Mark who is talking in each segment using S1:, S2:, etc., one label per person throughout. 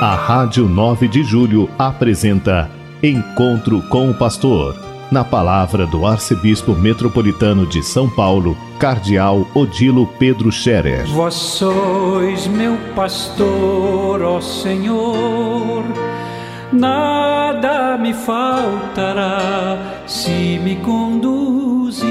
S1: A Rádio 9 de Julho apresenta Encontro com o Pastor. Na palavra do Arcebispo Metropolitano de São Paulo, Cardeal Odilo Pedro Scherer.
S2: Vós sois meu pastor, ó Senhor, nada me faltará se me conduzis.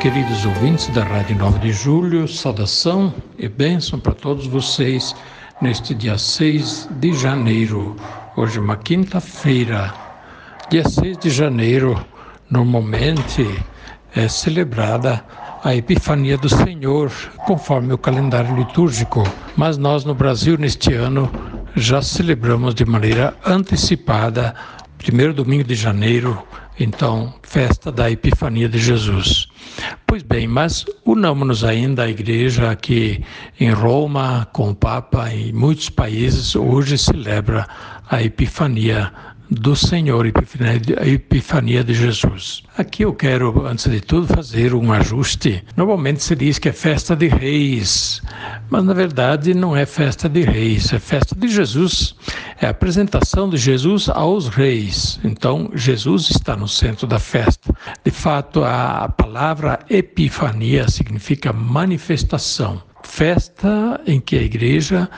S3: Queridos ouvintes da Rádio 9 de Julho, saudação e bênção para todos vocês neste dia 6 de janeiro. Hoje uma quinta-feira. Dia 6 de janeiro, normalmente é celebrada a Epifania do Senhor, conforme o calendário litúrgico. Mas nós no Brasil, neste ano, já celebramos de maneira antecipada, primeiro domingo de janeiro, então, festa da Epifania de Jesus. Pois bem, mas unamos-nos ainda à igreja que em Roma, com o Papa e muitos países, hoje celebra a Epifania do Senhor, a Epifania de Jesus. Aqui eu quero, antes de tudo, fazer um ajuste. Normalmente se diz que é festa de reis, mas na verdade não é festa de reis, é festa de Jesus. É a apresentação de Jesus aos reis. Então, Jesus está no centro da festa. De fato, a palavra Epifania significa manifestação. Festa em que a igreja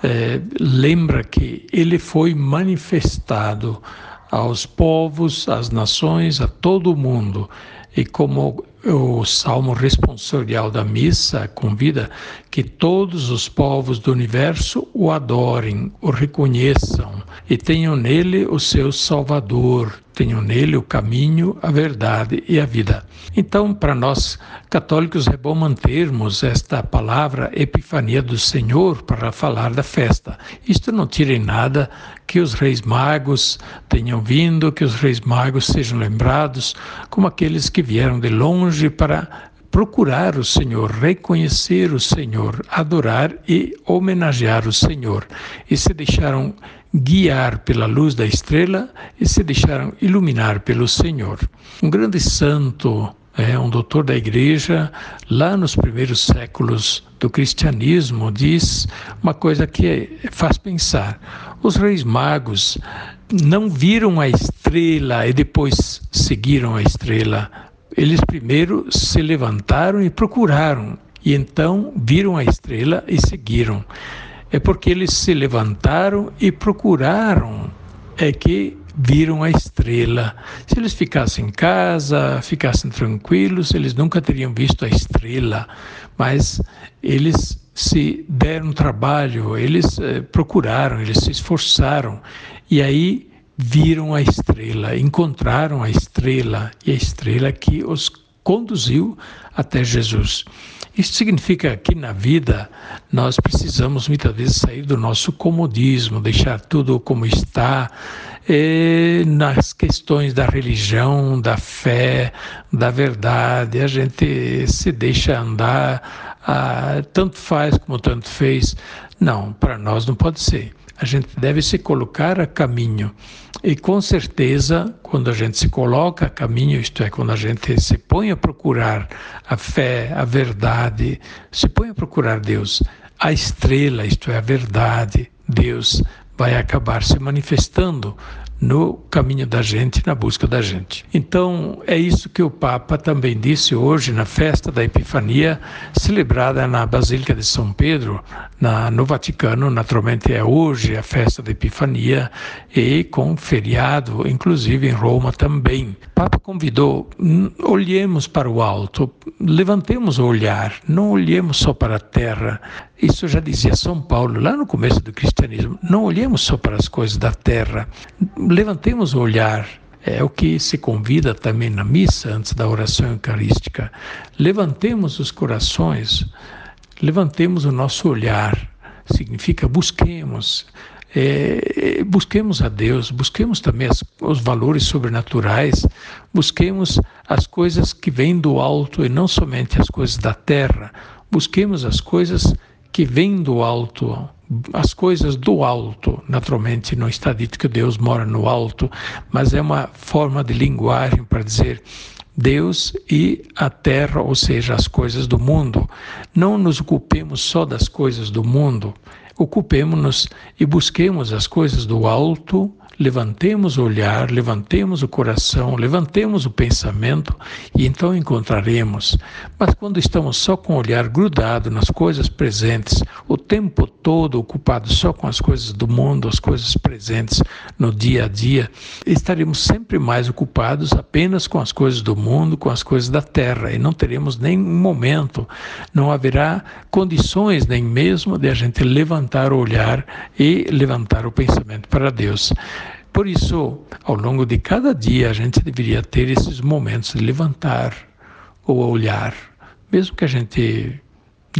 S3: é, lembra que ele foi manifestado aos povos, às nações, a todo o mundo. E como o salmo responsorial da missa convida que todos os povos do universo o adorem, o reconheçam e tenham nele o seu Salvador, tenham nele o caminho, a verdade e a vida. Então, para nós católicos é bom mantermos esta palavra Epifania do Senhor para falar da festa. Isto não tira em nada que os reis magos tenham vindo, que os reis magos sejam lembrados como aqueles que vieram de longe para procurar o Senhor, reconhecer o Senhor, adorar e homenagear o Senhor. E se deixaram guiar pela luz da estrela e se deixaram iluminar pelo Senhor. Um grande santo, é, um doutor da igreja, lá nos primeiros séculos do cristianismo, diz uma coisa que faz pensar. Os reis magos não viram a estrela e depois seguiram a estrela. Eles primeiro se levantaram e procuraram, e então viram a estrela e seguiram é porque eles se levantaram e procuraram é que viram a estrela. Se eles ficassem em casa, ficassem tranquilos, eles nunca teriam visto a estrela, mas eles se deram trabalho, eles eh, procuraram, eles se esforçaram e aí viram a estrela, encontraram a estrela e a estrela que os conduziu até Jesus. Isso significa que na vida nós precisamos muitas vezes sair do nosso comodismo, deixar tudo como está, e nas questões da religião, da fé, da verdade, a gente se deixa andar, ah, tanto faz como tanto fez. Não, para nós não pode ser. A gente deve se colocar a caminho. E com certeza, quando a gente se coloca a caminho, isto é, quando a gente se põe a procurar a fé, a verdade, se põe a procurar Deus, a estrela, isto é, a verdade, Deus vai acabar se manifestando no caminho da gente, na busca da gente. Então, é isso que o Papa também disse hoje na festa da Epifania, celebrada na Basílica de São Pedro, na, no Vaticano. Naturalmente, é hoje a festa da Epifania e com feriado, inclusive em Roma também. O Papa convidou: olhemos para o alto, levantemos o olhar, não olhemos só para a terra. Isso já dizia São Paulo lá no começo do cristianismo. Não olhemos só para as coisas da terra levantemos o olhar. É o que se convida também na missa, antes da oração eucarística. Levantemos os corações, levantemos o nosso olhar. Significa busquemos, é, busquemos a Deus, busquemos também as, os valores sobrenaturais, busquemos as coisas que vêm do alto e não somente as coisas da terra, busquemos as coisas que vêm do alto, as coisas do alto. Naturalmente, não está dito que Deus mora no alto, mas é uma forma de linguagem para dizer Deus e a terra, ou seja, as coisas do mundo. Não nos ocupemos só das coisas do mundo, ocupemos-nos e busquemos as coisas do alto levantemos o olhar, levantemos o coração, levantemos o pensamento e então encontraremos. Mas quando estamos só com o olhar grudado nas coisas presentes, o tempo todo ocupado só com as coisas do mundo, as coisas presentes no dia a dia, estaremos sempre mais ocupados apenas com as coisas do mundo, com as coisas da terra e não teremos nem um momento, não haverá condições nem mesmo de a gente levantar o olhar e levantar o pensamento para Deus. Por isso, ao longo de cada dia, a gente deveria ter esses momentos de levantar o olhar, mesmo que a gente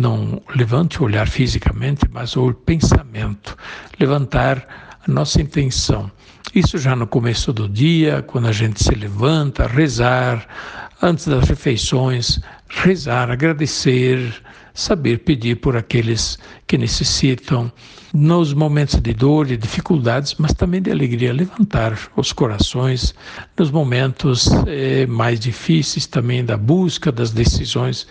S3: não levante o olhar fisicamente, mas o pensamento, levantar a nossa intenção. Isso já no começo do dia, quando a gente se levanta, rezar, antes das refeições, rezar, agradecer, saber pedir por aqueles que necessitam, nos momentos de dor e dificuldades, mas também de alegria, levantar os corações, nos momentos eh, mais difíceis também da busca das decisões,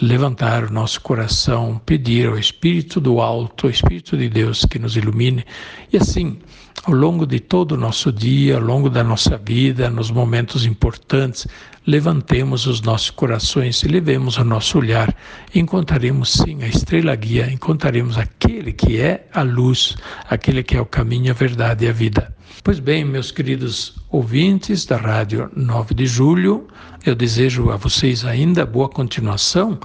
S3: levantar o nosso coração, pedir ao Espírito do Alto, ao Espírito de Deus que nos ilumine, e assim ao longo de todo o nosso dia, ao longo da nossa vida, nos momentos importantes, levantemos os nossos corações e levemos o nosso olhar. Encontraremos sim a estrela guia, encontraremos aquele que é a luz, aquele que é o caminho, a verdade e a vida. Pois bem, meus queridos ouvintes da Rádio 9 de Julho, eu desejo a vocês ainda boa continuação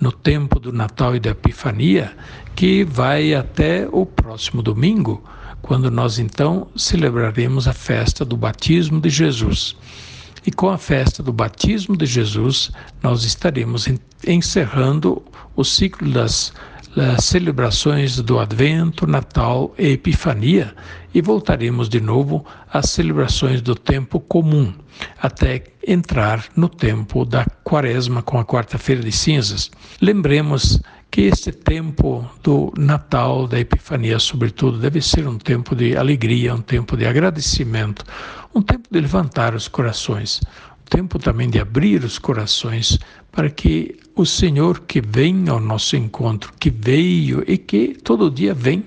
S3: no tempo do Natal e da Epifania, que vai até o próximo domingo quando nós então celebraremos a festa do batismo de Jesus. E com a festa do batismo de Jesus, nós estaremos encerrando o ciclo das celebrações do Advento, Natal e Epifania e voltaremos de novo às celebrações do tempo comum, até entrar no tempo da Quaresma com a Quarta-feira de Cinzas. Lembremos que este tempo do Natal, da Epifania, sobretudo, deve ser um tempo de alegria, um tempo de agradecimento, um tempo de levantar os corações, tempo também de abrir os corações para que o Senhor que vem ao nosso encontro, que veio e que todo dia vem,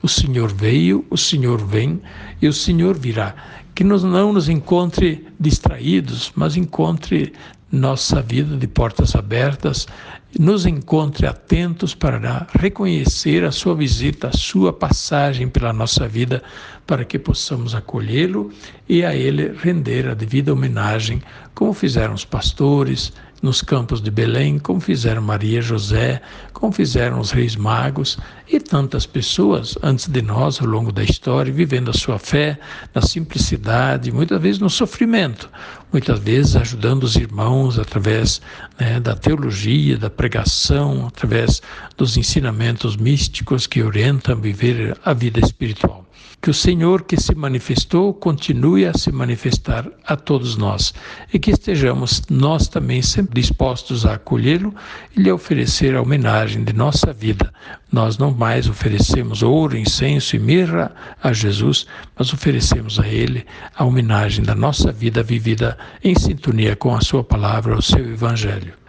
S3: o Senhor veio, o Senhor vem e o Senhor virá. Que nos não nos encontre distraídos, mas encontre nossa vida de portas abertas, nos encontre atentos para reconhecer a sua visita, a sua passagem pela nossa vida, para que possamos acolhê-lo e a ele render a devida homenagem, como fizeram os pastores, nos campos de Belém, como fizeram Maria José, como fizeram os reis magos e tantas pessoas antes de nós ao longo da história, vivendo a sua fé na simplicidade, muitas vezes no sofrimento, muitas vezes ajudando os irmãos através né, da teologia, da pregação, através dos ensinamentos místicos que orientam a viver a vida espiritual. Que o Senhor que se manifestou continue a se manifestar a todos nós e que estejamos nós também sempre dispostos a acolhê-lo e lhe oferecer a homenagem de nossa vida. Nós não mais oferecemos ouro, incenso e mirra a Jesus, mas oferecemos a Ele a homenagem da nossa vida vivida em sintonia com a Sua palavra, o seu Evangelho.